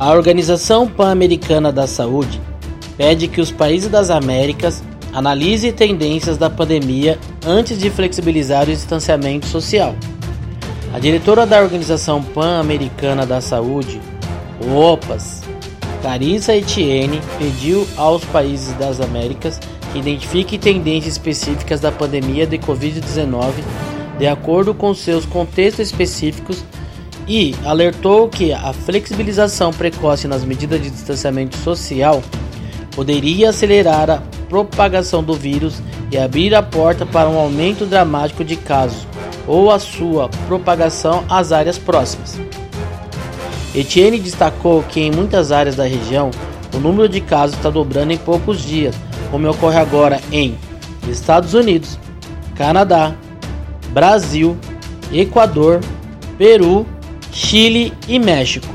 A Organização Pan-Americana da Saúde pede que os países das Américas analisem tendências da pandemia antes de flexibilizar o distanciamento social. A diretora da Organização Pan-Americana da Saúde, OPAS, Carissa Etienne, pediu aos países das Américas que identifiquem tendências específicas da pandemia de Covid-19 de acordo com seus contextos específicos e alertou que a flexibilização precoce nas medidas de distanciamento social poderia acelerar a propagação do vírus e abrir a porta para um aumento dramático de casos ou a sua propagação às áreas próximas. Etienne destacou que em muitas áreas da região o número de casos está dobrando em poucos dias, como ocorre agora em Estados Unidos, Canadá, Brasil, Equador, Peru, Chile e México.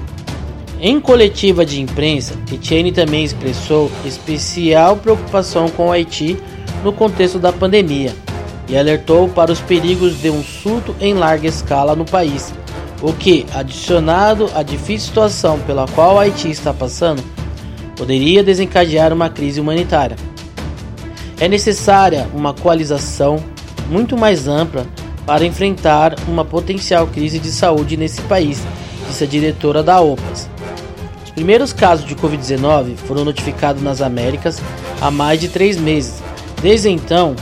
Em coletiva de imprensa, Etienne também expressou especial preocupação com o Haiti no contexto da pandemia e alertou para os perigos de um surto em larga escala no país, o que, adicionado à difícil situação pela qual o Haiti está passando, poderia desencadear uma crise humanitária. É necessária uma coalização muito mais ampla para enfrentar uma potencial crise de saúde nesse país, disse a diretora da OPAS. Os primeiros casos de Covid-19 foram notificados nas Américas há mais de três meses. Desde então,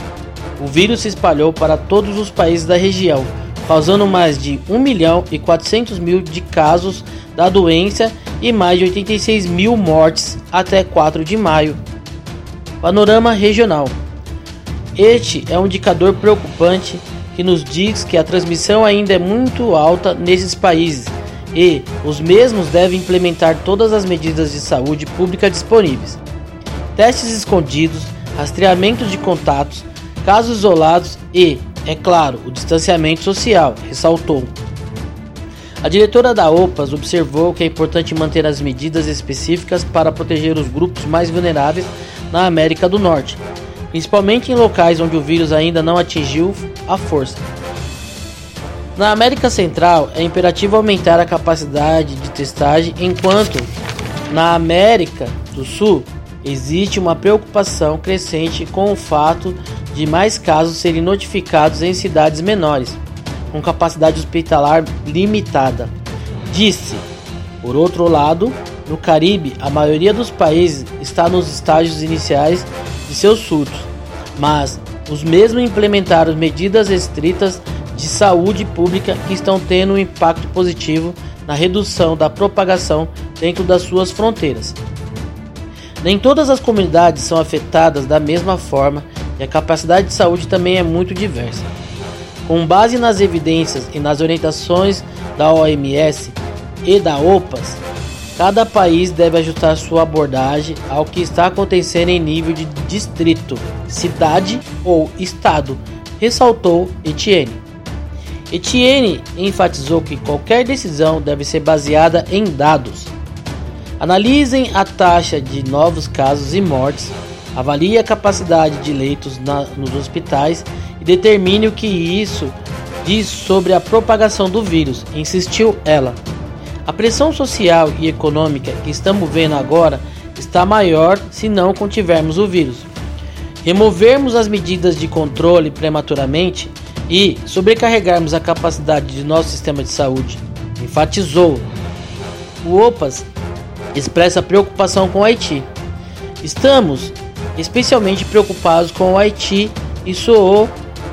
o vírus se espalhou para todos os países da região, causando mais de 1 milhão e 400 mil de casos da doença e mais de 86 mil mortes até 4 de maio. Panorama regional. Este é um indicador preocupante que nos diz que a transmissão ainda é muito alta nesses países e os mesmos devem implementar todas as medidas de saúde pública disponíveis. Testes escondidos, rastreamento de contatos, casos isolados e, é claro, o distanciamento social, ressaltou. A diretora da OPAS observou que é importante manter as medidas específicas para proteger os grupos mais vulneráveis na América do Norte, principalmente em locais onde o vírus ainda não atingiu a força. Na América Central, é imperativo aumentar a capacidade de testagem, enquanto na América do Sul existe uma preocupação crescente com o fato de mais casos serem notificados em cidades menores, com capacidade hospitalar limitada. Disse. Por outro lado, no Caribe, a maioria dos países está nos estágios iniciais de seus surtos, mas os mesmos implementaram medidas estritas de saúde pública que estão tendo um impacto positivo na redução da propagação dentro das suas fronteiras. Nem todas as comunidades são afetadas da mesma forma e a capacidade de saúde também é muito diversa. Com base nas evidências e nas orientações da OMS e da OPAS, Cada país deve ajustar sua abordagem ao que está acontecendo em nível de distrito, cidade ou estado, ressaltou Etienne. Etienne enfatizou que qualquer decisão deve ser baseada em dados. Analisem a taxa de novos casos e mortes, avalie a capacidade de leitos na, nos hospitais e determine o que isso diz sobre a propagação do vírus, insistiu ela. A pressão social e econômica que estamos vendo agora está maior se não contivermos o vírus. Removermos as medidas de controle prematuramente e sobrecarregarmos a capacidade de nosso sistema de saúde, enfatizou. O OPAS expressa preocupação com o Haiti. Estamos especialmente preocupados com o Haiti e soou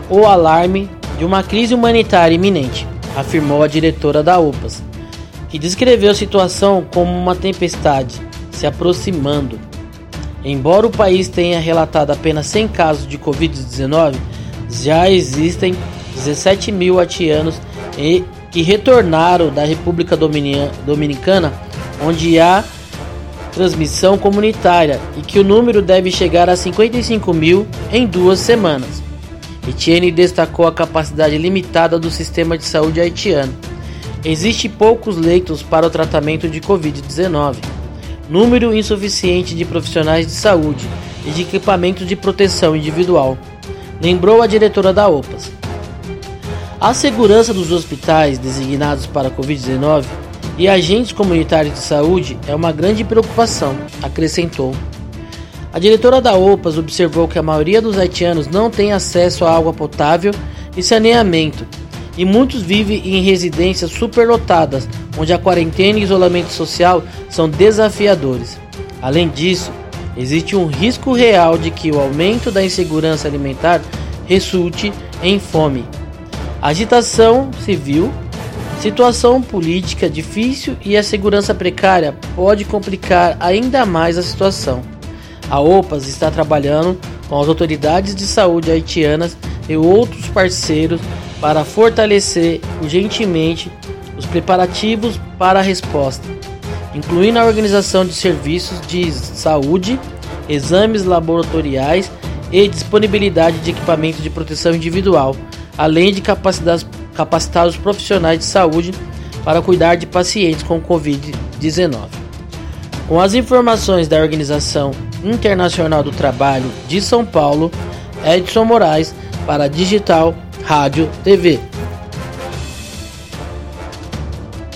o alarme de uma crise humanitária iminente, afirmou a diretora da OPAS que descreveu a situação como uma tempestade se aproximando. Embora o país tenha relatado apenas 100 casos de Covid-19, já existem 17 mil haitianos que retornaram da República Dominicana, onde há transmissão comunitária e que o número deve chegar a 55 mil em duas semanas. Etienne destacou a capacidade limitada do sistema de saúde haitiano Existe poucos leitos para o tratamento de Covid-19, número insuficiente de profissionais de saúde e de equipamentos de proteção individual, lembrou a diretora da OPAS. A segurança dos hospitais designados para Covid-19 e agentes comunitários de saúde é uma grande preocupação, acrescentou. A diretora da OPAS observou que a maioria dos haitianos não tem acesso a água potável e saneamento, e muitos vivem em residências superlotadas, onde a quarentena e isolamento social são desafiadores. Além disso, existe um risco real de que o aumento da insegurança alimentar resulte em fome. Agitação civil, situação política difícil e a segurança precária pode complicar ainda mais a situação. A OPAS está trabalhando com as autoridades de saúde haitianas e outros parceiros para fortalecer urgentemente os preparativos para a resposta, incluindo a organização de serviços de saúde, exames laboratoriais e disponibilidade de equipamentos de proteção individual, além de capacitar os profissionais de saúde para cuidar de pacientes com Covid-19. Com as informações da Organização Internacional do Trabalho de São Paulo, Edson Moraes para Digital Rádio TV.